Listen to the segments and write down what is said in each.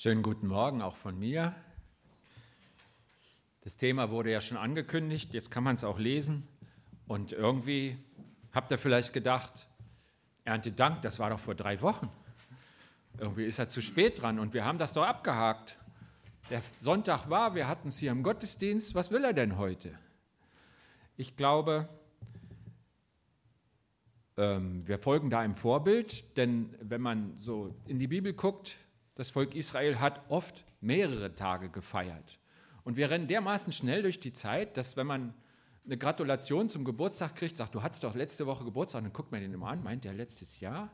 Schönen guten Morgen auch von mir. Das Thema wurde ja schon angekündigt, jetzt kann man es auch lesen. Und irgendwie habt ihr vielleicht gedacht, Erntedank, das war doch vor drei Wochen. Irgendwie ist er zu spät dran und wir haben das doch abgehakt. Der Sonntag war, wir hatten es hier im Gottesdienst. Was will er denn heute? Ich glaube, ähm, wir folgen da einem Vorbild, denn wenn man so in die Bibel guckt, das Volk Israel hat oft mehrere Tage gefeiert. Und wir rennen dermaßen schnell durch die Zeit, dass wenn man eine Gratulation zum Geburtstag kriegt, sagt, du hattest doch letzte Woche Geburtstag, dann guckt man den immer an, meint der letztes Jahr?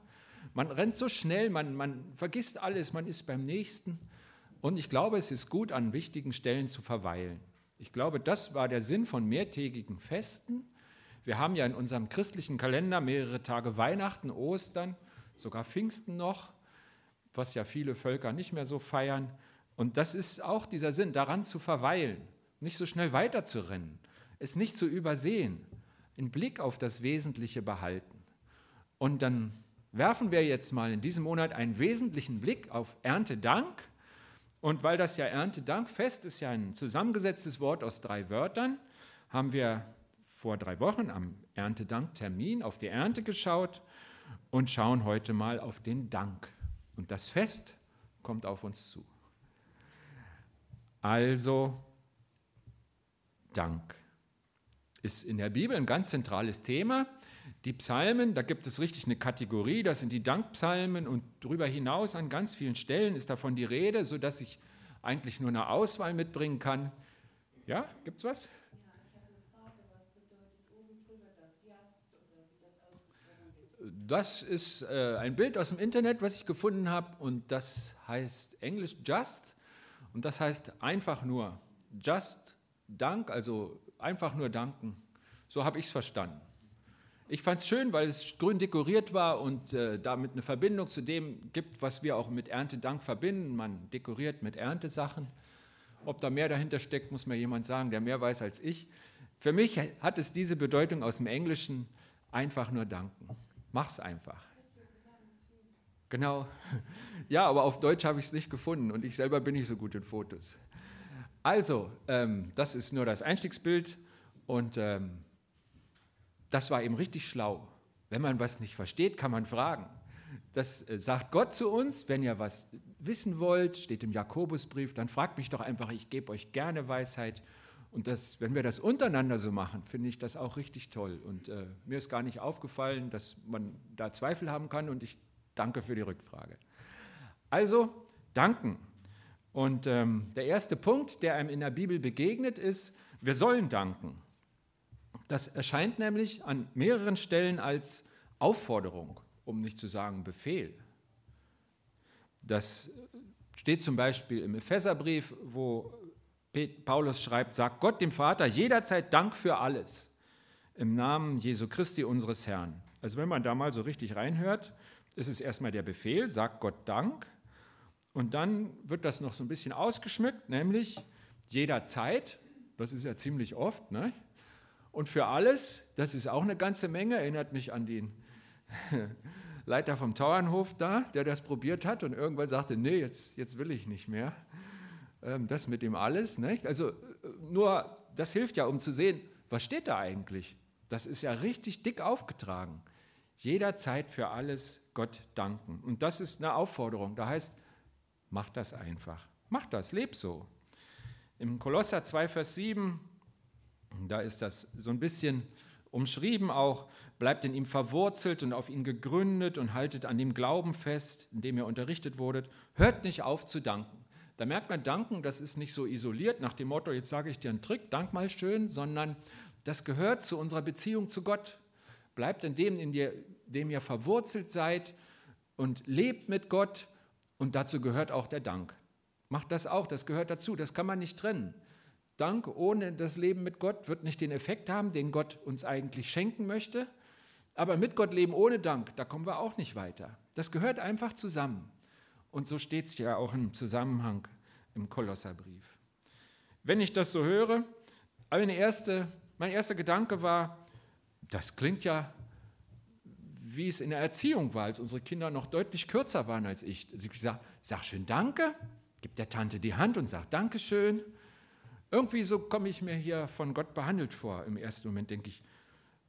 Man rennt so schnell, man, man vergisst alles, man ist beim Nächsten. Und ich glaube, es ist gut, an wichtigen Stellen zu verweilen. Ich glaube, das war der Sinn von mehrtägigen Festen. Wir haben ja in unserem christlichen Kalender mehrere Tage Weihnachten, Ostern, sogar Pfingsten noch was ja viele Völker nicht mehr so feiern. Und das ist auch dieser Sinn, daran zu verweilen, nicht so schnell weiterzurennen, es nicht zu übersehen, den Blick auf das Wesentliche behalten. Und dann werfen wir jetzt mal in diesem Monat einen wesentlichen Blick auf Erntedank. Und weil das ja Erntedankfest ist ja ein zusammengesetztes Wort aus drei Wörtern, haben wir vor drei Wochen am Erntedanktermin auf die Ernte geschaut und schauen heute mal auf den Dank. Und das Fest kommt auf uns zu. Also Dank ist in der Bibel ein ganz zentrales Thema. Die Psalmen, da gibt es richtig eine Kategorie, das sind die Dankpsalmen und darüber hinaus an ganz vielen Stellen ist davon die Rede, sodass ich eigentlich nur eine Auswahl mitbringen kann. Ja, gibt es was? Das ist äh, ein Bild aus dem Internet, was ich gefunden habe und das heißt Englisch just und das heißt einfach nur just Dank, also einfach nur danken. So habe ich es verstanden. Ich fand es schön, weil es grün dekoriert war und äh, damit eine Verbindung zu dem gibt, was wir auch mit Erntedank verbinden. Man dekoriert mit Erntesachen. Ob da mehr dahinter steckt, muss mir jemand sagen, der mehr weiß als ich. Für mich hat es diese Bedeutung aus dem Englischen einfach nur danken. Mach's einfach. Genau. Ja, aber auf Deutsch habe ich es nicht gefunden und ich selber bin nicht so gut in Fotos. Also, ähm, das ist nur das Einstiegsbild und ähm, das war eben richtig schlau. Wenn man was nicht versteht, kann man fragen. Das äh, sagt Gott zu uns, wenn ihr was wissen wollt, steht im Jakobusbrief, dann fragt mich doch einfach, ich gebe euch gerne Weisheit und das, wenn wir das untereinander so machen, finde ich das auch richtig toll. Und äh, mir ist gar nicht aufgefallen, dass man da Zweifel haben kann und ich danke für die Rückfrage. Also, danken. Und ähm, der erste Punkt, der einem in der Bibel begegnet, ist, wir sollen danken. Das erscheint nämlich an mehreren Stellen als Aufforderung, um nicht zu sagen Befehl. Das steht zum Beispiel im Epheserbrief, wo Paulus schreibt, sagt Gott dem Vater jederzeit Dank für alles im Namen Jesu Christi unseres Herrn. Also wenn man da mal so richtig reinhört, ist es erstmal der Befehl, sagt Gott Dank. Und dann wird das noch so ein bisschen ausgeschmückt, nämlich jederzeit, das ist ja ziemlich oft, ne? und für alles, das ist auch eine ganze Menge, erinnert mich an den Leiter vom Tauernhof da, der das probiert hat und irgendwann sagte, nee, jetzt, jetzt will ich nicht mehr. Ähm, das mit dem alles. Nicht? Also äh, nur, das hilft ja, um zu sehen, was steht da eigentlich. Das ist ja richtig dick aufgetragen. Jederzeit für alles Gott danken. Und das ist eine Aufforderung. Da heißt, mach das einfach. Mach das, leb so. Im Kolosser 2, Vers 7, da ist das so ein bisschen umschrieben auch, bleibt in ihm verwurzelt und auf ihn gegründet und haltet an dem Glauben fest, in dem ihr unterrichtet wurdet. Hört nicht auf zu danken. Da merkt man, danken, das ist nicht so isoliert nach dem Motto, jetzt sage ich dir einen Trick, dank mal schön, sondern das gehört zu unserer Beziehung zu Gott. Bleibt in dem, in dem ihr verwurzelt seid und lebt mit Gott und dazu gehört auch der Dank. Macht das auch, das gehört dazu, das kann man nicht trennen. Dank ohne das Leben mit Gott wird nicht den Effekt haben, den Gott uns eigentlich schenken möchte. Aber mit Gott leben ohne Dank, da kommen wir auch nicht weiter. Das gehört einfach zusammen. Und so steht es ja auch im Zusammenhang im Kolosserbrief. Wenn ich das so höre, meine erste, mein erster Gedanke war, das klingt ja, wie es in der Erziehung war, als unsere Kinder noch deutlich kürzer waren als ich. Ich sage, sag schön Danke, gibt der Tante die Hand und sagt Dankeschön. Irgendwie so komme ich mir hier von Gott behandelt vor. Im ersten Moment denke ich,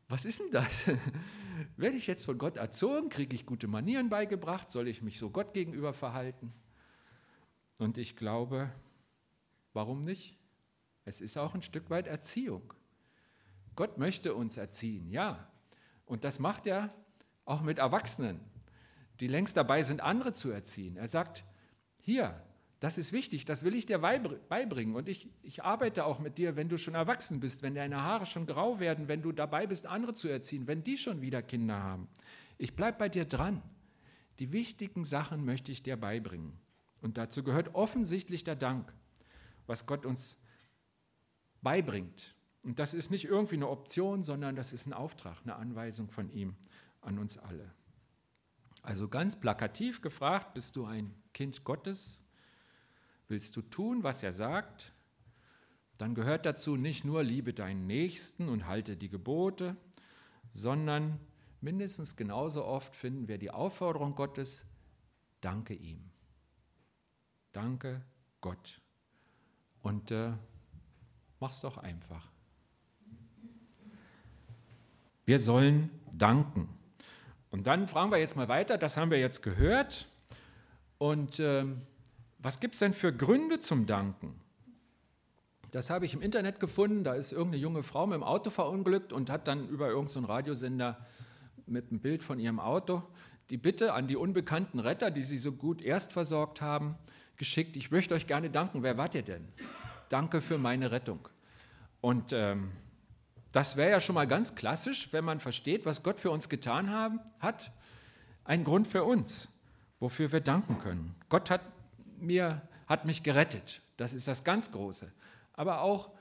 was ist denn das? Werde ich jetzt von Gott erzogen? Kriege ich gute Manieren beigebracht? Soll ich mich so Gott gegenüber verhalten? Und ich glaube, warum nicht? Es ist auch ein Stück weit Erziehung. Gott möchte uns erziehen, ja. Und das macht er auch mit Erwachsenen, die längst dabei sind, andere zu erziehen. Er sagt, hier, das ist wichtig, das will ich dir beibringen. Und ich, ich arbeite auch mit dir, wenn du schon erwachsen bist, wenn deine Haare schon grau werden, wenn du dabei bist, andere zu erziehen, wenn die schon wieder Kinder haben. Ich bleibe bei dir dran. Die wichtigen Sachen möchte ich dir beibringen. Und dazu gehört offensichtlich der Dank, was Gott uns beibringt. Und das ist nicht irgendwie eine Option, sondern das ist ein Auftrag, eine Anweisung von ihm an uns alle. Also ganz plakativ gefragt, bist du ein Kind Gottes? Willst du tun, was er sagt? Dann gehört dazu nicht nur liebe deinen Nächsten und halte die Gebote, sondern mindestens genauso oft finden wir die Aufforderung Gottes, danke ihm. Danke Gott. Und äh, mach's doch einfach. Wir sollen danken. Und dann fragen wir jetzt mal weiter, das haben wir jetzt gehört. Und äh, was gibt es denn für Gründe zum Danken? Das habe ich im Internet gefunden. Da ist irgendeine junge Frau mit dem Auto verunglückt und hat dann über irgendeinen Radiosender mit einem Bild von ihrem Auto die Bitte an die unbekannten Retter, die sie so gut erst versorgt haben, geschickt. Ich möchte euch gerne danken. Wer wart ihr denn? Danke für meine Rettung. Und ähm, das wäre ja schon mal ganz klassisch, wenn man versteht, was Gott für uns getan haben, hat. Ein Grund für uns, wofür wir danken können. Gott hat mir, hat mich gerettet. Das ist das ganz Große. Aber auch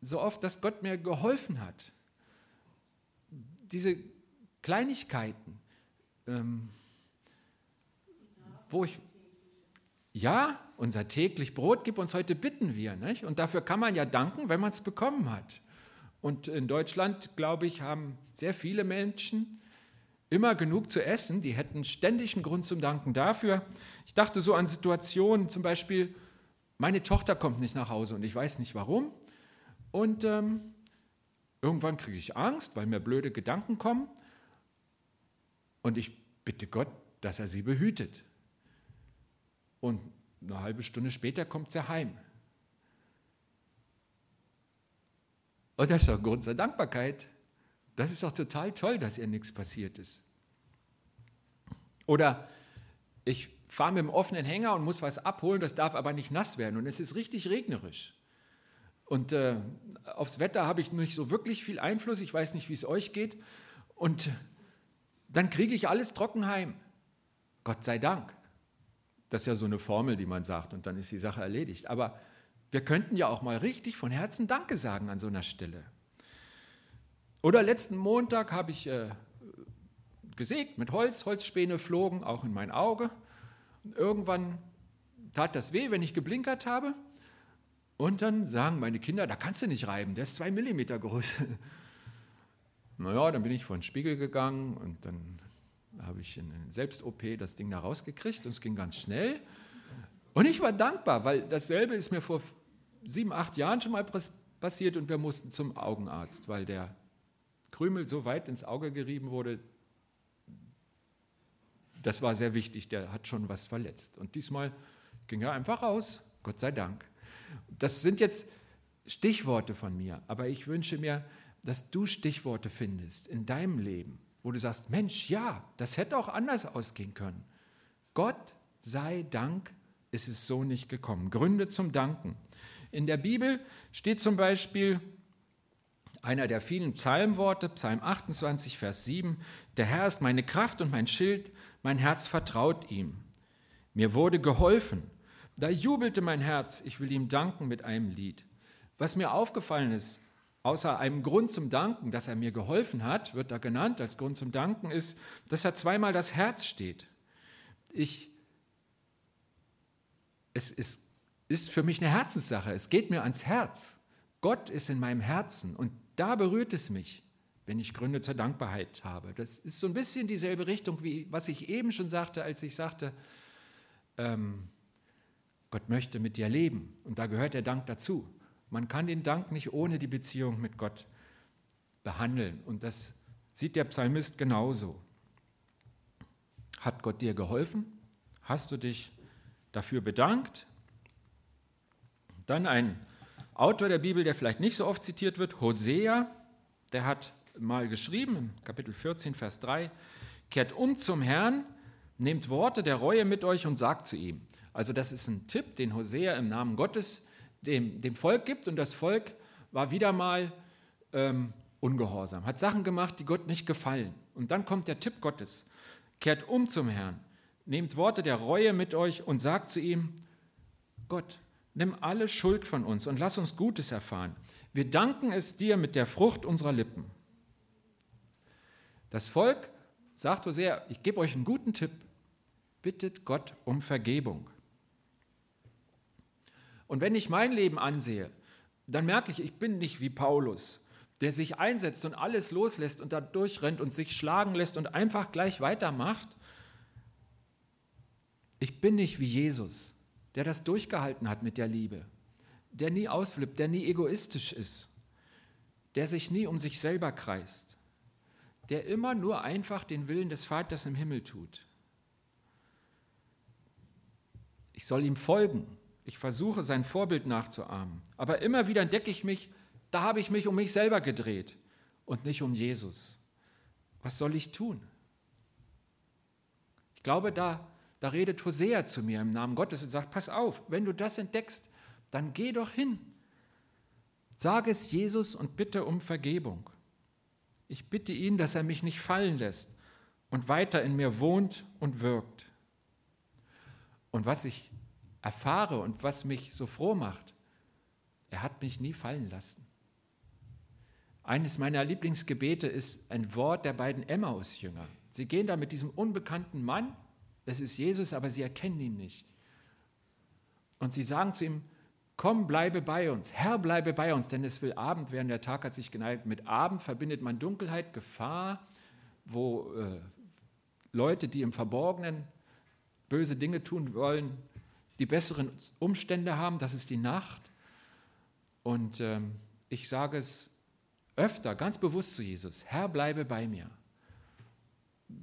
so oft, dass Gott mir geholfen hat. Diese Kleinigkeiten, ähm, wo ich, ja, unser täglich Brot gib uns heute, bitten wir. Nicht? Und dafür kann man ja danken, wenn man es bekommen hat. Und in Deutschland, glaube ich, haben sehr viele Menschen immer genug zu essen. Die hätten ständig einen Grund zum Danken dafür. Ich dachte so an Situationen, zum Beispiel, meine Tochter kommt nicht nach Hause und ich weiß nicht warum. Und ähm, irgendwann kriege ich Angst, weil mir blöde Gedanken kommen. Und ich bitte Gott, dass er sie behütet. Und eine halbe Stunde später kommt sie heim. Und das ist ein Grund zur Dankbarkeit. Das ist doch total toll, dass ihr nichts passiert ist. Oder ich fahre mit dem offenen Hänger und muss was abholen, das darf aber nicht nass werden und es ist richtig regnerisch. Und äh, aufs Wetter habe ich nicht so wirklich viel Einfluss, ich weiß nicht, wie es euch geht. Und dann kriege ich alles trocken heim. Gott sei Dank. Das ist ja so eine Formel, die man sagt und dann ist die Sache erledigt. Aber wir könnten ja auch mal richtig von Herzen Danke sagen an so einer Stelle. Oder letzten Montag habe ich äh, gesägt mit Holz, Holzspäne flogen auch in mein Auge. Irgendwann tat das weh, wenn ich geblinkert habe. Und dann sagen meine Kinder, da kannst du nicht reiben, der ist zwei Millimeter groß. naja, dann bin ich vor den Spiegel gegangen und dann habe ich in Selbst-OP das Ding da rausgekriegt und es ging ganz schnell. Und ich war dankbar, weil dasselbe ist mir vor sieben, acht Jahren schon mal passiert und wir mussten zum Augenarzt, weil der Krümel so weit ins Auge gerieben wurde, das war sehr wichtig, der hat schon was verletzt. Und diesmal ging er einfach raus, Gott sei Dank. Das sind jetzt Stichworte von mir, aber ich wünsche mir, dass du Stichworte findest in deinem Leben, wo du sagst, Mensch, ja, das hätte auch anders ausgehen können. Gott sei Dank ist es so nicht gekommen. Gründe zum Danken. In der Bibel steht zum Beispiel einer der vielen Psalmworte, Psalm 28, Vers 7, der Herr ist meine Kraft und mein Schild, mein Herz vertraut ihm. Mir wurde geholfen, da jubelte mein Herz, ich will ihm danken mit einem Lied. Was mir aufgefallen ist, außer einem Grund zum Danken, dass er mir geholfen hat, wird da genannt als Grund zum Danken, ist, dass da zweimal das Herz steht. Ich, es ist ist für mich eine Herzenssache. Es geht mir ans Herz. Gott ist in meinem Herzen und da berührt es mich, wenn ich Gründe zur Dankbarkeit habe. Das ist so ein bisschen dieselbe Richtung, wie was ich eben schon sagte, als ich sagte, ähm, Gott möchte mit dir leben und da gehört der Dank dazu. Man kann den Dank nicht ohne die Beziehung mit Gott behandeln und das sieht der Psalmist genauso. Hat Gott dir geholfen? Hast du dich dafür bedankt? Dann ein Autor der Bibel, der vielleicht nicht so oft zitiert wird, Hosea, der hat mal geschrieben, Kapitel 14, Vers 3, kehrt um zum Herrn, nehmt Worte der Reue mit euch und sagt zu ihm. Also das ist ein Tipp, den Hosea im Namen Gottes dem, dem Volk gibt und das Volk war wieder mal ähm, ungehorsam, hat Sachen gemacht, die Gott nicht gefallen. Und dann kommt der Tipp Gottes, kehrt um zum Herrn, nehmt Worte der Reue mit euch und sagt zu ihm, Gott, nimm alle Schuld von uns und lass uns Gutes erfahren. Wir danken es dir mit der Frucht unserer Lippen. Das Volk sagt Hosea, ich gebe euch einen guten Tipp, bittet Gott um Vergebung. Und wenn ich mein Leben ansehe, dann merke ich, ich bin nicht wie Paulus, der sich einsetzt und alles loslässt und da durchrennt und sich schlagen lässt und einfach gleich weitermacht. Ich bin nicht wie Jesus, der das durchgehalten hat mit der Liebe, der nie ausflippt, der nie egoistisch ist, der sich nie um sich selber kreist der immer nur einfach den Willen des Vaters im Himmel tut. Ich soll ihm folgen. Ich versuche sein Vorbild nachzuahmen. Aber immer wieder entdecke ich mich, da habe ich mich um mich selber gedreht und nicht um Jesus. Was soll ich tun? Ich glaube, da, da redet Hosea zu mir im Namen Gottes und sagt, pass auf, wenn du das entdeckst, dann geh doch hin. Sag es Jesus und bitte um Vergebung. Ich bitte ihn, dass er mich nicht fallen lässt und weiter in mir wohnt und wirkt. Und was ich erfahre und was mich so froh macht, er hat mich nie fallen lassen. Eines meiner Lieblingsgebete ist ein Wort der beiden Emmaus-Jünger. Sie gehen da mit diesem unbekannten Mann, das ist Jesus, aber sie erkennen ihn nicht. Und sie sagen zu ihm, Komm, bleibe bei uns. Herr, bleibe bei uns, denn es will Abend werden. Der Tag hat sich geneigt. Mit Abend verbindet man Dunkelheit, Gefahr, wo äh, Leute, die im Verborgenen böse Dinge tun wollen, die besseren Umstände haben. Das ist die Nacht. Und ähm, ich sage es öfter, ganz bewusst zu Jesus, Herr, bleibe bei mir.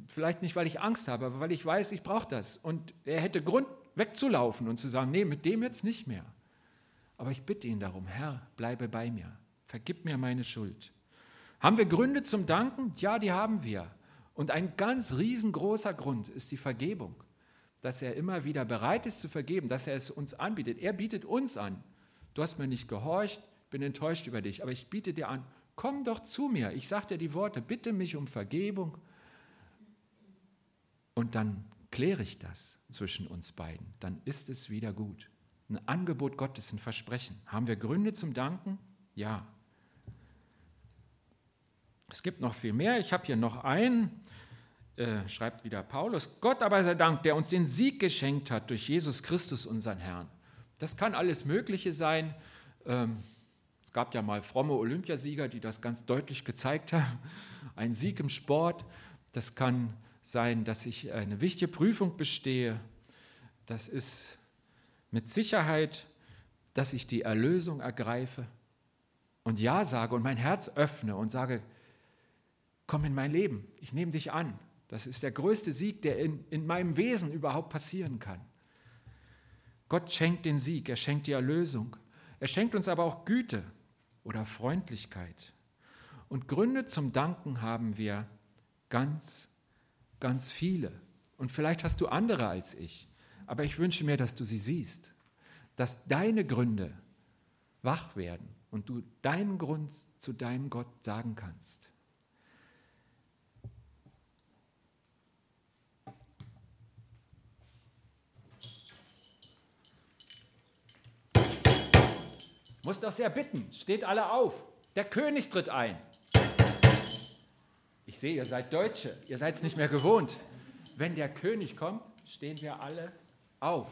Vielleicht nicht, weil ich Angst habe, aber weil ich weiß, ich brauche das. Und er hätte Grund, wegzulaufen und zu sagen, nee, mit dem jetzt nicht mehr. Aber ich bitte ihn darum, Herr, bleibe bei mir, vergib mir meine Schuld. Haben wir Gründe zum Danken? Ja, die haben wir. Und ein ganz riesengroßer Grund ist die Vergebung, dass er immer wieder bereit ist zu vergeben, dass er es uns anbietet. Er bietet uns an. Du hast mir nicht gehorcht, bin enttäuscht über dich, aber ich biete dir an, komm doch zu mir. Ich sage dir die Worte, bitte mich um Vergebung. Und dann kläre ich das zwischen uns beiden. Dann ist es wieder gut ein Angebot Gottes, ein Versprechen. Haben wir Gründe zum Danken? Ja. Es gibt noch viel mehr. Ich habe hier noch einen, äh, schreibt wieder Paulus. Gott aber sei Dank, der uns den Sieg geschenkt hat durch Jesus Christus, unseren Herrn. Das kann alles Mögliche sein. Ähm, es gab ja mal fromme Olympiasieger, die das ganz deutlich gezeigt haben. Ein Sieg im Sport. Das kann sein, dass ich eine wichtige Prüfung bestehe. Das ist mit Sicherheit, dass ich die Erlösung ergreife und Ja sage und mein Herz öffne und sage, komm in mein Leben, ich nehme dich an. Das ist der größte Sieg, der in, in meinem Wesen überhaupt passieren kann. Gott schenkt den Sieg, er schenkt die Erlösung. Er schenkt uns aber auch Güte oder Freundlichkeit. Und Gründe zum Danken haben wir ganz, ganz viele. Und vielleicht hast du andere als ich. Aber ich wünsche mir, dass du sie siehst, dass deine Gründe wach werden und du deinen Grund zu deinem Gott sagen kannst. Muss doch sehr bitten, steht alle auf. Der König tritt ein. Ich sehe, ihr seid Deutsche, ihr seid es nicht mehr gewohnt. Wenn der König kommt, stehen wir alle auf.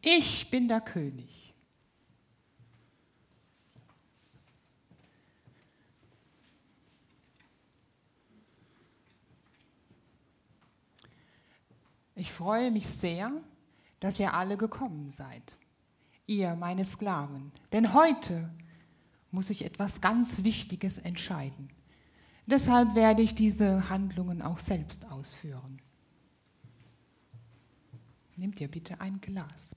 Ich bin der König. Ich freue mich sehr, dass ihr alle gekommen seid, ihr meine Sklaven, denn heute muss ich etwas ganz Wichtiges entscheiden. Deshalb werde ich diese Handlungen auch selbst ausführen. Nehmt ihr bitte ein Glas.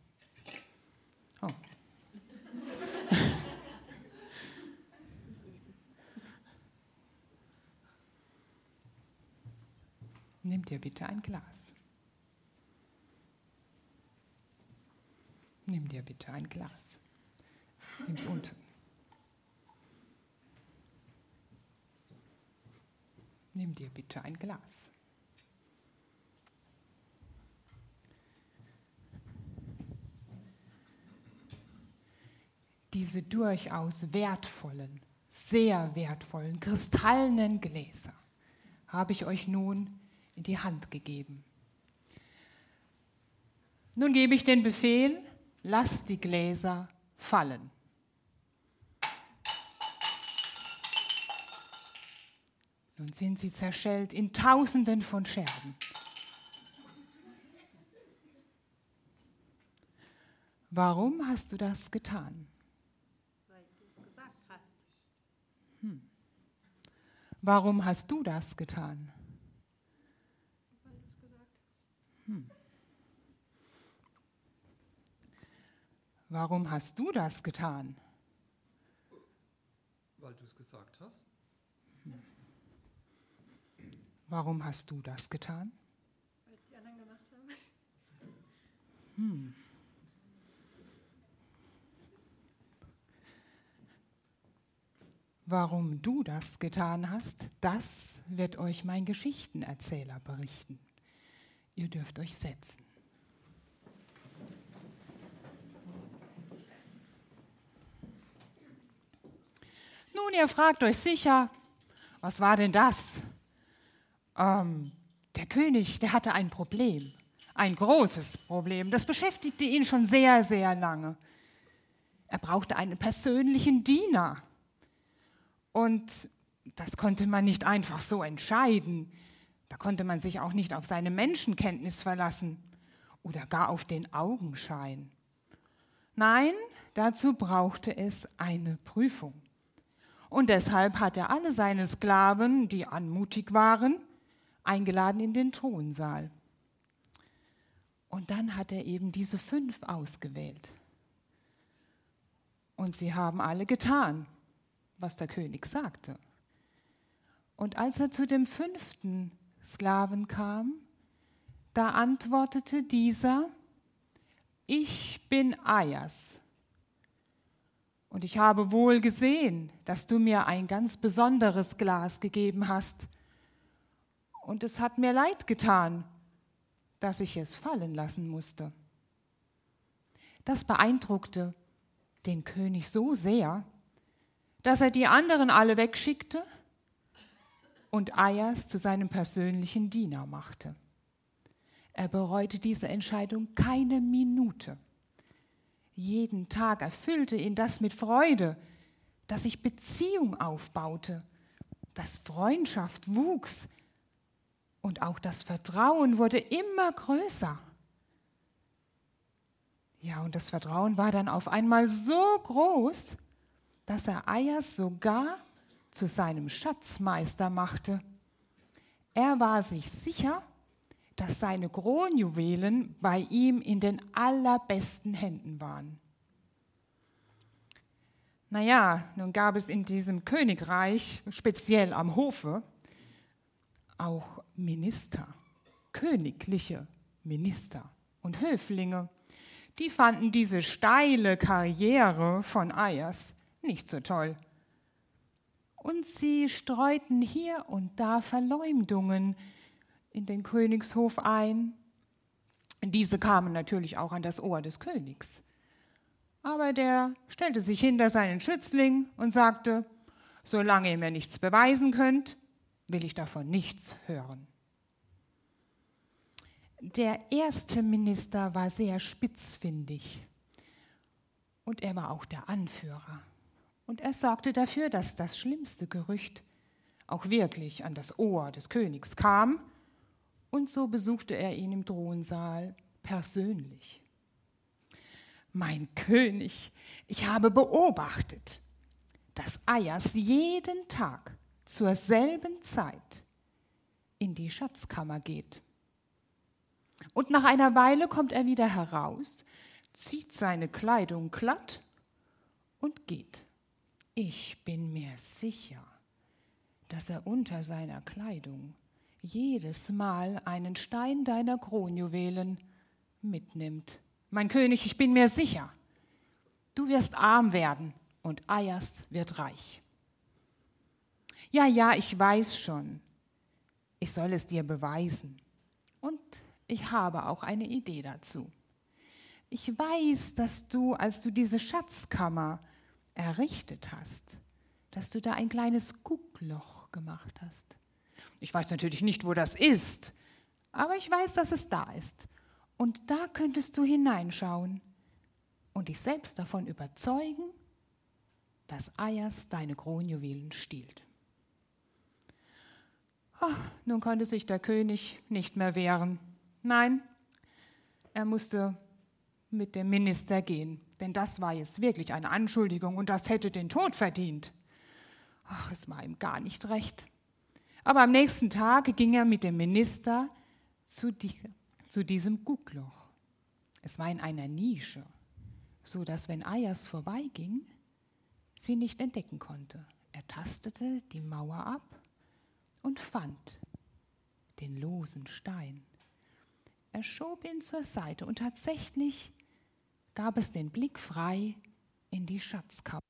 Oh. Nehmt ihr bitte ein Glas. Nimm dir bitte ein Glas. Nimm's unten. Nimm dir bitte ein Glas. Diese durchaus wertvollen, sehr wertvollen, kristallenen Gläser habe ich euch nun in die Hand gegeben. Nun gebe ich den Befehl, lasst die Gläser fallen. Nun sind sie zerschellt in Tausenden von Scherben. Warum hast du das getan? Weil du es gesagt hast. Hm. Warum hast du das getan? Weil du es gesagt hast. Hm. Warum hast du das getan? Weil du es gesagt hast. Warum hast du das getan? Weil es die anderen gemacht haben. Hm. Warum du das getan hast, das wird euch mein Geschichtenerzähler berichten. Ihr dürft euch setzen. Nun, ihr fragt euch sicher, was war denn das? ähm, der König, der hatte ein Problem, ein großes Problem. Das beschäftigte ihn schon sehr, sehr lange. Er brauchte einen persönlichen Diener. Und das konnte man nicht einfach so entscheiden. Da konnte man sich auch nicht auf seine Menschenkenntnis verlassen oder gar auf den Augenschein. Nein, dazu brauchte es eine Prüfung. Und deshalb hat er alle seine Sklaven, die anmutig waren, eingeladen in den Thronsaal. Und dann hat er eben diese fünf ausgewählt. Und sie haben alle getan, was der König sagte. Und als er zu dem fünften Sklaven kam, da antwortete dieser, ich bin Ayas. Und ich habe wohl gesehen, dass du mir ein ganz besonderes Glas gegeben hast, und es hat mir leid getan, dass ich es fallen lassen musste. Das beeindruckte den König so sehr, dass er die anderen alle wegschickte und Ayas zu seinem persönlichen Diener machte. Er bereute diese Entscheidung keine Minute. Jeden Tag erfüllte ihn das mit Freude, dass sich Beziehung aufbaute, dass Freundschaft wuchs, und auch das Vertrauen wurde immer größer. Ja, und das Vertrauen war dann auf einmal so groß, dass er Ayas sogar zu seinem Schatzmeister machte. Er war sich sicher, dass seine Kronjuwelen bei ihm in den allerbesten Händen waren. Naja, nun gab es in diesem Königreich, speziell am Hofe, auch Minister, königliche Minister und Höflinge, die fanden diese steile Karriere von Ayers nicht so toll. Und sie streuten hier und da Verleumdungen in den Königshof ein. Diese kamen natürlich auch an das Ohr des Königs. Aber der stellte sich hinter seinen Schützling und sagte, solange ihr mir nichts beweisen könnt, will ich davon nichts hören. Der erste Minister war sehr spitzfindig und er war auch der Anführer. Und er sorgte dafür, dass das schlimmste Gerücht auch wirklich an das Ohr des Königs kam, und so besuchte er ihn im Thronsaal persönlich. Mein König, ich habe beobachtet, dass Ayas jeden Tag zur selben Zeit in die Schatzkammer geht. Und nach einer Weile kommt er wieder heraus, zieht seine Kleidung glatt und geht. Ich bin mir sicher, dass er unter seiner Kleidung jedes Mal einen Stein deiner Kronjuwelen mitnimmt. Mein König, ich bin mir sicher, du wirst arm werden und Ayas wird reich. Ja, ja, ich weiß schon. Ich soll es dir beweisen. Und ich habe auch eine Idee dazu. Ich weiß, dass du, als du diese Schatzkammer errichtet hast, dass du da ein kleines Guckloch gemacht hast. Ich weiß natürlich nicht, wo das ist, aber ich weiß, dass es da ist. Und da könntest du hineinschauen und dich selbst davon überzeugen, dass Ayas deine Kronjuwelen stiehlt. Oh, nun konnte sich der König nicht mehr wehren. Nein, er musste mit dem Minister gehen, denn das war jetzt wirklich eine Anschuldigung und das hätte den Tod verdient. Ach, es war ihm gar nicht recht. Aber am nächsten Tag ging er mit dem Minister zu, die, zu diesem Guckloch. Es war in einer Nische, so dass wenn Ayas vorbeiging, sie nicht entdecken konnte. Er tastete die Mauer ab und fand den losen Stein. Er schob ihn zur Seite und tatsächlich gab es den Blick frei in die Schatzkammer.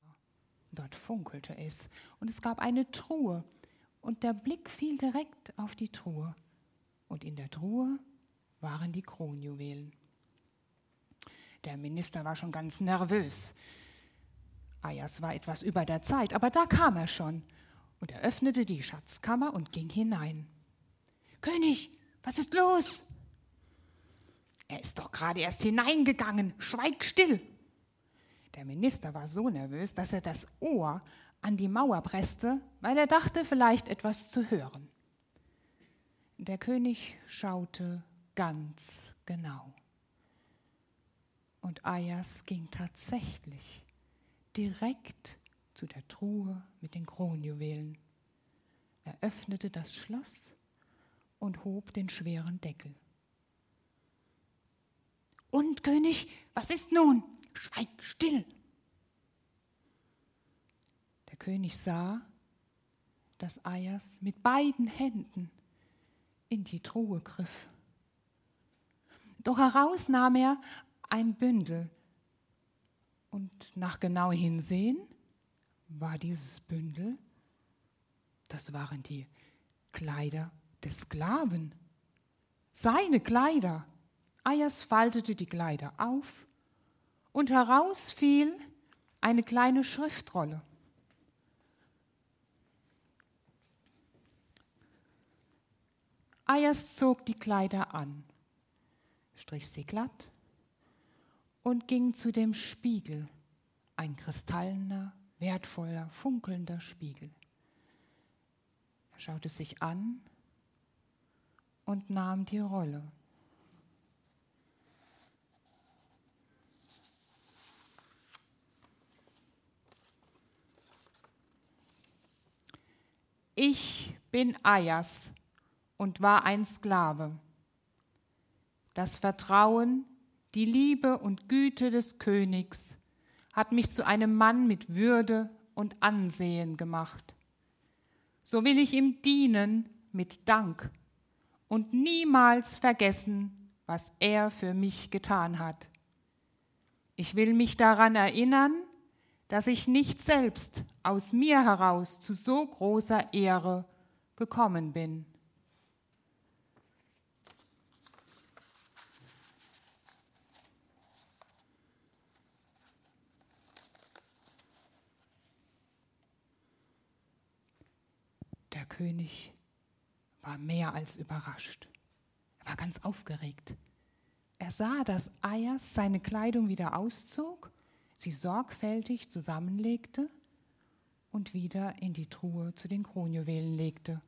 Dort funkelte es und es gab eine Truhe und der Blick fiel direkt auf die Truhe und in der Truhe waren die Kronjuwelen. Der Minister war schon ganz nervös. Ayas war etwas über der Zeit, aber da kam er schon und er öffnete die Schatzkammer und ging hinein. König, was ist los? Er ist doch gerade erst hineingegangen. Schweig still. Der Minister war so nervös, dass er das Ohr an die Mauer presste, weil er dachte, vielleicht etwas zu hören. Der König schaute ganz genau. Und Ayas ging tatsächlich direkt zu der Truhe mit den Kronjuwelen. Er öffnete das Schloss und hob den schweren Deckel. Und König, was ist nun? Schweig still. Der König sah, dass Ayas mit beiden Händen in die Truhe griff. Doch heraus nahm er ein Bündel und nach genau hinsehen war dieses Bündel, das waren die Kleider des Sklaven, seine Kleider. Ayas faltete die Kleider auf und heraus fiel eine kleine Schriftrolle. Ayas zog die Kleider an, strich sie glatt und ging zu dem Spiegel, ein kristallener, wertvoller, funkelnder Spiegel. Er schaute sich an und nahm die Rolle. Ich bin Ayas und war ein Sklave. Das Vertrauen, die Liebe und Güte des Königs hat mich zu einem Mann mit Würde und Ansehen gemacht. So will ich ihm dienen mit Dank und niemals vergessen, was er für mich getan hat. Ich will mich daran erinnern, dass ich nicht selbst aus mir heraus zu so großer Ehre gekommen bin. Der König war mehr als überrascht. Er war ganz aufgeregt. Er sah, dass Ayas seine Kleidung wieder auszog, sie sorgfältig zusammenlegte und wieder in die Truhe zu den Kronjuwelen legte.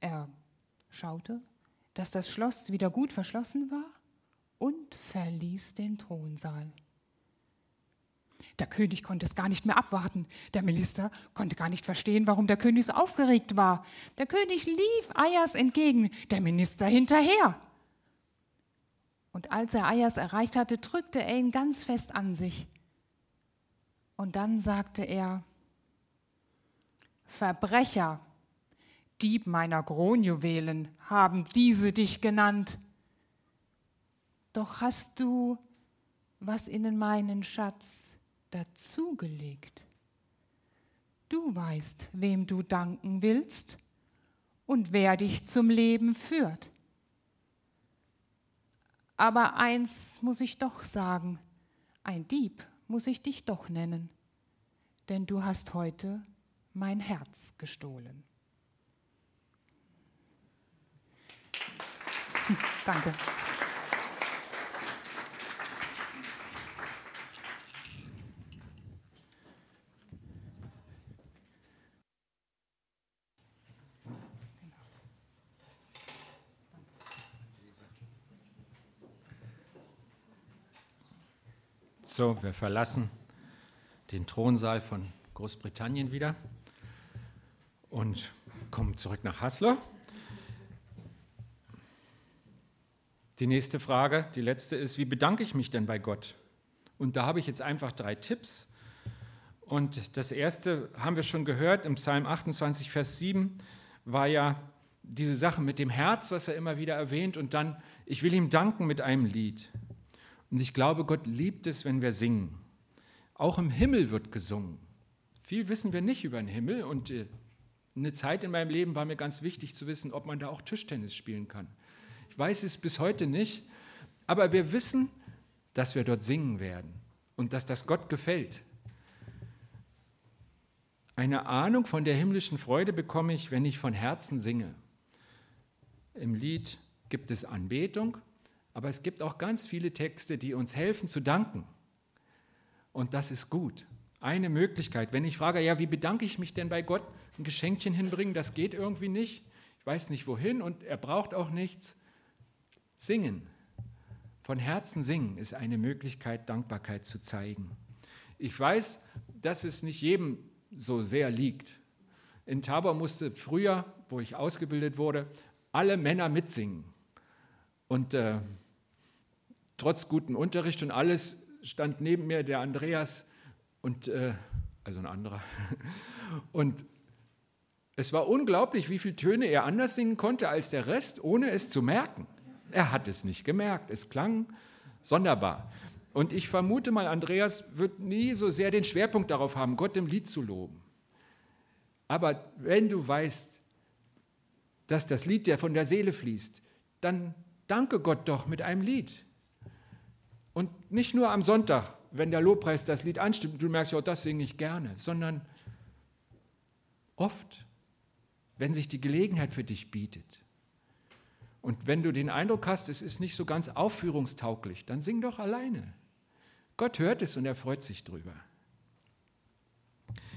Er schaute, dass das Schloss wieder gut verschlossen war und verließ den Thronsaal. Der König konnte es gar nicht mehr abwarten. Der Minister konnte gar nicht verstehen, warum der König so aufgeregt war. Der König lief Ayas entgegen, der Minister hinterher. Und als er Ayas erreicht hatte, drückte er ihn ganz fest an sich. Und dann sagte er, Verbrecher, Dieb meiner Kronjuwelen, haben diese dich genannt. Doch hast du was in meinen Schatz dazugelegt. Du weißt, wem du danken willst und wer dich zum Leben führt. Aber eins muss ich doch sagen, ein Dieb muss ich dich doch nennen, denn du hast heute mein Herz gestohlen. Danke. So, wir verlassen den Thronsaal von Großbritannien wieder und kommen zurück nach Haslo. Die nächste Frage, die letzte ist, wie bedanke ich mich denn bei Gott? Und da habe ich jetzt einfach drei Tipps. Und das erste haben wir schon gehört im Psalm 28, Vers 7, war ja diese Sache mit dem Herz, was er immer wieder erwähnt, und dann, ich will ihm danken mit einem Lied. Und ich glaube, Gott liebt es, wenn wir singen. Auch im Himmel wird gesungen. Viel wissen wir nicht über den Himmel und äh, eine Zeit in meinem Leben war mir ganz wichtig zu wissen, ob man da auch Tischtennis spielen kann. Ich weiß es bis heute nicht, aber wir wissen, dass wir dort singen werden und dass das Gott gefällt. Eine Ahnung von der himmlischen Freude bekomme ich, wenn ich von Herzen singe. Im Lied gibt es Anbetung, aber es gibt auch ganz viele Texte, die uns helfen zu danken. Und das ist gut. Eine Möglichkeit, wenn ich frage, ja, wie bedanke ich mich denn bei Gott? Ein Geschenkchen hinbringen, das geht irgendwie nicht. Ich weiß nicht wohin und er braucht auch nichts. Singen, von Herzen singen, ist eine Möglichkeit, Dankbarkeit zu zeigen. Ich weiß, dass es nicht jedem so sehr liegt. In Tabor musste früher, wo ich ausgebildet wurde, alle Männer mitsingen. Und äh, trotz guten Unterricht und alles stand neben mir der Andreas und äh, also ein anderer. Und es war unglaublich, wie viele Töne er anders singen konnte als der Rest, ohne es zu merken. Er hat es nicht gemerkt. Es klang sonderbar. Und ich vermute mal, Andreas wird nie so sehr den Schwerpunkt darauf haben, Gott im Lied zu loben. Aber wenn du weißt, dass das Lied dir von der Seele fließt, dann danke Gott doch mit einem Lied. Und nicht nur am Sonntag, wenn der Lobpreis das Lied anstimmt, du merkst, ja, das singe ich gerne, sondern oft, wenn sich die Gelegenheit für dich bietet. Und wenn du den Eindruck hast, es ist nicht so ganz aufführungstauglich, dann sing doch alleine. Gott hört es und er freut sich drüber.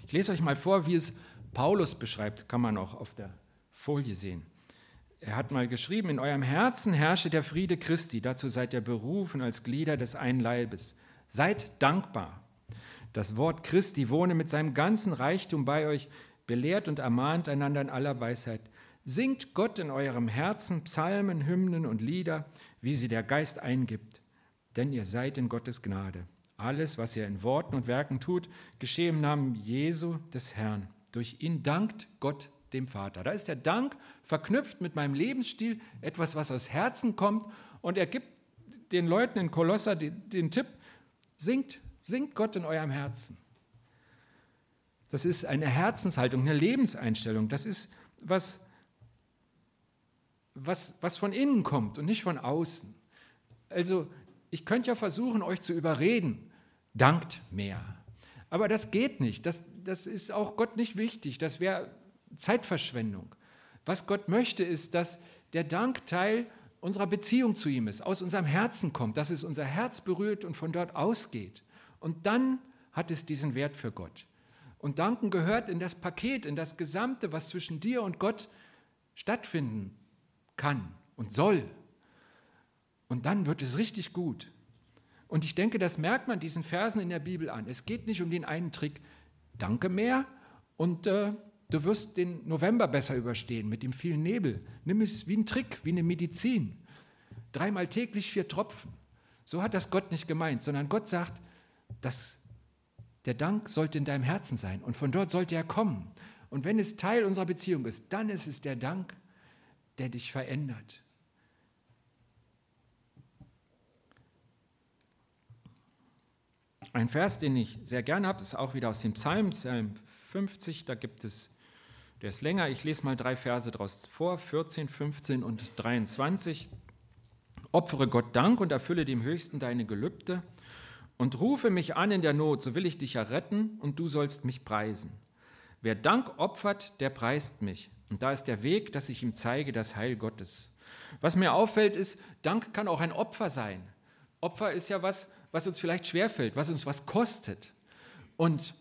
Ich lese euch mal vor, wie es Paulus beschreibt, kann man auch auf der Folie sehen. Er hat mal geschrieben, in eurem Herzen herrsche der Friede Christi, dazu seid ihr berufen als Glieder des einen Leibes. Seid dankbar. Das Wort Christi wohne mit seinem ganzen Reichtum bei euch, belehrt und ermahnt einander in aller Weisheit. Singt Gott in eurem Herzen Psalmen, Hymnen und Lieder, wie sie der Geist eingibt, denn ihr seid in Gottes Gnade. Alles, was ihr in Worten und Werken tut, geschehe im Namen Jesu des Herrn. Durch ihn dankt Gott dem Vater. Da ist der Dank verknüpft mit meinem Lebensstil, etwas, was aus Herzen kommt. Und er gibt den Leuten in Kolosser den, den Tipp, singt, singt Gott in eurem Herzen. Das ist eine Herzenshaltung, eine Lebenseinstellung. Das ist was, was, was von innen kommt und nicht von außen. Also ich könnte ja versuchen, euch zu überreden, dankt mehr. Aber das geht nicht. Das, das ist auch Gott nicht wichtig. Das wäre Zeitverschwendung. Was Gott möchte, ist, dass der Dank Teil unserer Beziehung zu ihm ist, aus unserem Herzen kommt, dass es unser Herz berührt und von dort ausgeht. Und dann hat es diesen Wert für Gott. Und Danken gehört in das Paket, in das Gesamte, was zwischen dir und Gott stattfinden kann und soll. Und dann wird es richtig gut. Und ich denke, das merkt man diesen Versen in der Bibel an. Es geht nicht um den einen Trick, danke mehr und äh, du wirst den November besser überstehen mit dem vielen Nebel. Nimm es wie einen Trick, wie eine Medizin. Dreimal täglich vier Tropfen. So hat das Gott nicht gemeint, sondern Gott sagt, dass der Dank sollte in deinem Herzen sein und von dort sollte er kommen. Und wenn es Teil unserer Beziehung ist, dann ist es der Dank, der dich verändert. Ein Vers, den ich sehr gerne habe, ist auch wieder aus dem Psalm, Psalm 50, da gibt es, der ist länger, ich lese mal drei Verse daraus vor, 14, 15 und 23. Opfere Gott Dank und erfülle dem Höchsten deine Gelübde und rufe mich an in der Not, so will ich dich erretten und du sollst mich preisen. Wer Dank opfert, der preist mich. Und da ist der Weg, dass ich ihm zeige, das Heil Gottes. Was mir auffällt, ist, Dank kann auch ein Opfer sein. Opfer ist ja was, was uns vielleicht schwerfällt, was uns was kostet. Und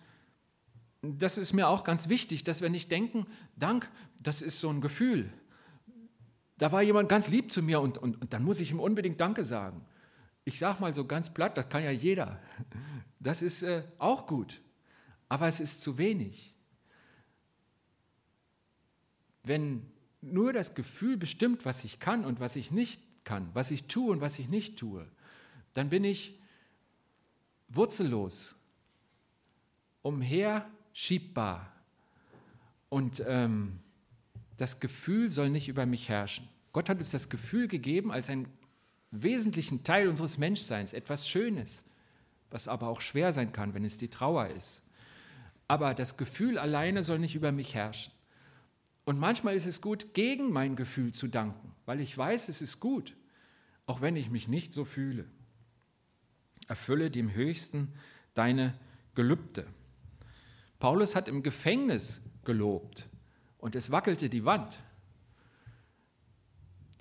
das ist mir auch ganz wichtig, dass wir nicht denken, Dank, das ist so ein Gefühl. Da war jemand ganz lieb zu mir und, und, und dann muss ich ihm unbedingt Danke sagen ich sage mal so ganz platt, das kann ja jeder. Das ist äh, auch gut, aber es ist zu wenig. Wenn nur das Gefühl bestimmt, was ich kann und was ich nicht kann, was ich tue und was ich nicht tue, dann bin ich wurzellos, umherschiebbar. Und ähm, das Gefühl soll nicht über mich herrschen. Gott hat uns das Gefühl gegeben als ein wesentlichen Teil unseres Menschseins, etwas Schönes, was aber auch schwer sein kann, wenn es die Trauer ist. Aber das Gefühl alleine soll nicht über mich herrschen. Und manchmal ist es gut, gegen mein Gefühl zu danken, weil ich weiß, es ist gut, auch wenn ich mich nicht so fühle. Erfülle dem Höchsten deine Gelübde. Paulus hat im Gefängnis gelobt und es wackelte die Wand.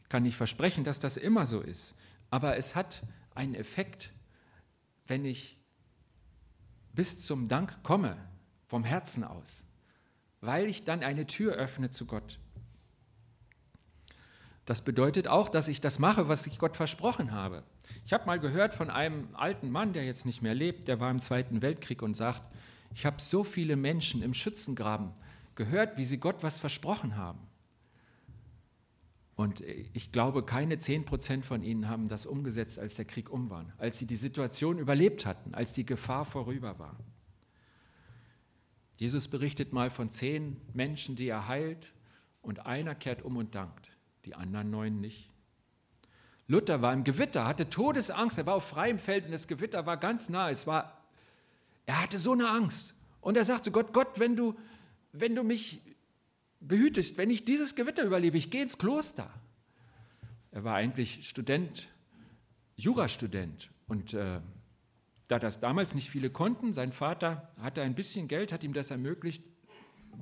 Ich kann nicht versprechen, dass das immer so ist. Aber es hat einen Effekt, wenn ich bis zum Dank komme, vom Herzen aus, weil ich dann eine Tür öffne zu Gott. Das bedeutet auch, dass ich das mache, was ich Gott versprochen habe. Ich habe mal gehört von einem alten Mann, der jetzt nicht mehr lebt, der war im Zweiten Weltkrieg und sagt, ich habe so viele Menschen im Schützengraben gehört, wie sie Gott was versprochen haben. Und ich glaube, keine 10 Prozent von ihnen haben das umgesetzt, als der Krieg um war, als sie die Situation überlebt hatten, als die Gefahr vorüber war. Jesus berichtet mal von zehn Menschen, die er heilt, und einer kehrt um und dankt, die anderen neun nicht. Luther war im Gewitter, hatte Todesangst, er war auf freiem Feld und das Gewitter war ganz nah. Es war, er hatte so eine Angst. Und er sagte Gott, Gott, wenn du, wenn du mich behütest, wenn ich dieses Gewitter überlebe, ich gehe ins Kloster. Er war eigentlich Student, Jurastudent. Und äh, da das damals nicht viele konnten, sein Vater hatte ein bisschen Geld, hat ihm das ermöglicht,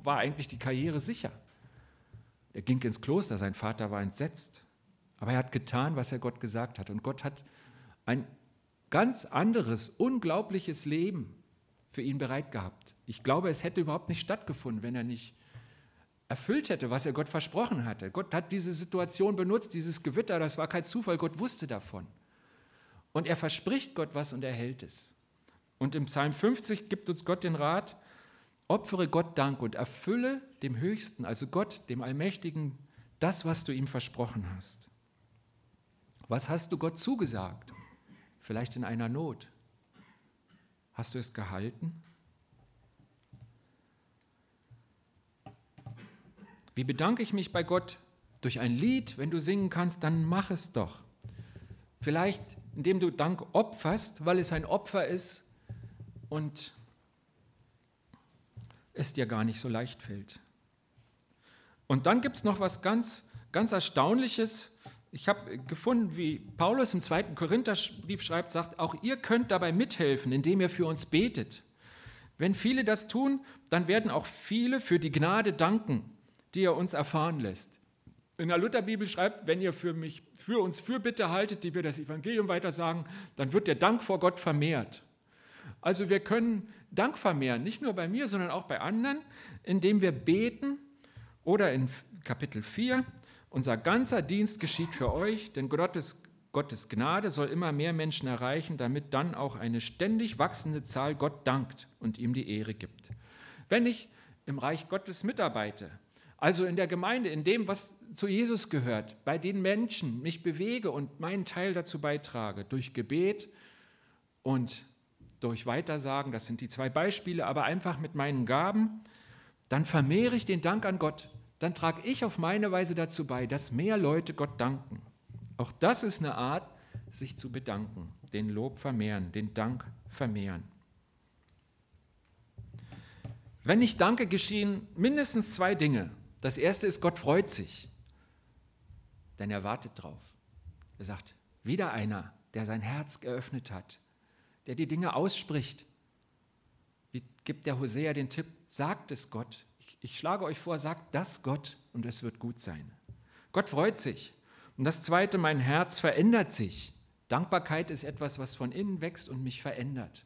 war eigentlich die Karriere sicher. Er ging ins Kloster, sein Vater war entsetzt. Aber er hat getan, was er Gott gesagt hat. Und Gott hat ein ganz anderes, unglaubliches Leben für ihn bereit gehabt. Ich glaube, es hätte überhaupt nicht stattgefunden, wenn er nicht erfüllt hätte, was er Gott versprochen hatte. Gott hat diese Situation benutzt, dieses Gewitter, das war kein Zufall, Gott wusste davon. Und er verspricht Gott was und er hält es. Und im Psalm 50 gibt uns Gott den Rat, opfere Gott Dank und erfülle dem Höchsten, also Gott, dem Allmächtigen, das, was du ihm versprochen hast. Was hast du Gott zugesagt? Vielleicht in einer Not. Hast du es gehalten? Wie bedanke ich mich bei Gott? Durch ein Lied, wenn du singen kannst, dann mach es doch. Vielleicht indem du Dank opferst, weil es ein Opfer ist und es dir gar nicht so leicht fällt. Und dann gibt es noch was ganz, ganz Erstaunliches. Ich habe gefunden, wie Paulus im zweiten Korintherbrief schreibt, sagt, auch ihr könnt dabei mithelfen, indem ihr für uns betet. Wenn viele das tun, dann werden auch viele für die Gnade danken, die er uns erfahren lässt. in der Lutherbibel schreibt, wenn ihr für mich, für uns Fürbitte haltet, die wir das Evangelium weitersagen, dann wird der Dank vor Gott vermehrt. Also wir können Dank vermehren, nicht nur bei mir, sondern auch bei anderen, indem wir beten oder in Kapitel 4, unser ganzer Dienst geschieht für euch, denn Gottes, Gottes Gnade soll immer mehr Menschen erreichen, damit dann auch eine ständig wachsende Zahl Gott dankt und ihm die Ehre gibt. Wenn ich im Reich Gottes mitarbeite, also in der Gemeinde, in dem, was zu Jesus gehört, bei den Menschen mich bewege und meinen Teil dazu beitrage, durch Gebet und durch Weitersagen, das sind die zwei Beispiele, aber einfach mit meinen Gaben, dann vermehre ich den Dank an Gott. Dann trage ich auf meine Weise dazu bei, dass mehr Leute Gott danken. Auch das ist eine Art, sich zu bedanken, den Lob vermehren, den Dank vermehren. Wenn ich danke, geschehen mindestens zwei Dinge. Das erste ist, Gott freut sich, denn er wartet drauf. Er sagt, wieder einer, der sein Herz geöffnet hat, der die Dinge ausspricht. Wie gibt der Hosea den Tipp, sagt es Gott. Ich, schlage euch vor, sagt das Gott und es wird gut sein. Gott freut sich. Und das zweite, mein Herz verändert sich. Dankbarkeit ist etwas, was von innen wächst und mich verändert.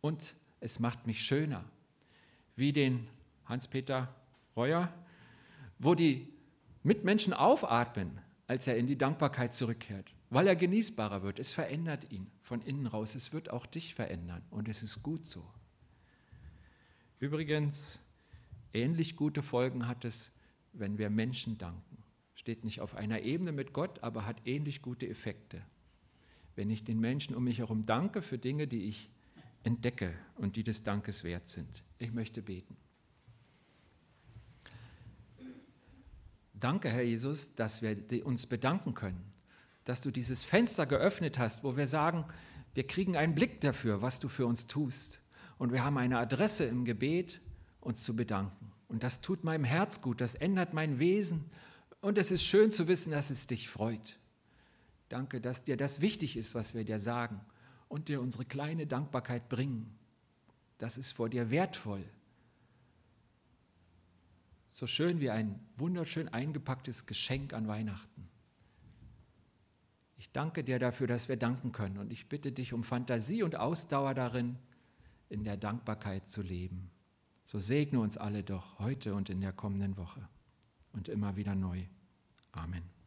Und es macht mich schöner. Wie den Hans-Peter Reuer wo die Mitmenschen aufatmen, als er in die Dankbarkeit zurückkehrt, weil er genießbarer wird. Es verändert ihn von innen raus. Es wird auch dich verändern und es ist gut so. Übrigens, ähnlich gute Folgen hat es, wenn wir Menschen danken. Steht nicht auf einer Ebene mit Gott, aber hat ähnlich gute Effekte. Wenn ich den Menschen um mich herum danke für Dinge, die ich entdecke und die des Dankes wert sind. Ich möchte beten. Danke, Herr Jesus, dass wir uns bedanken können, dass du dieses Fenster geöffnet hast, wo wir sagen, wir kriegen einen Blick dafür, was du für uns tust. Und wir haben eine Adresse im Gebet, uns zu bedanken. Und das tut meinem Herz gut, das ändert mein Wesen. Und es ist schön zu wissen, dass es dich freut. Danke, dass dir das wichtig ist, was wir dir sagen und dir unsere kleine Dankbarkeit bringen. Das ist vor dir wertvoll so schön wie ein wunderschön eingepacktes Geschenk an Weihnachten. Ich danke dir dafür, dass wir danken können und ich bitte dich um Fantasie und Ausdauer darin, in der Dankbarkeit zu leben. So segne uns alle doch heute und in der kommenden Woche und immer wieder neu. Amen.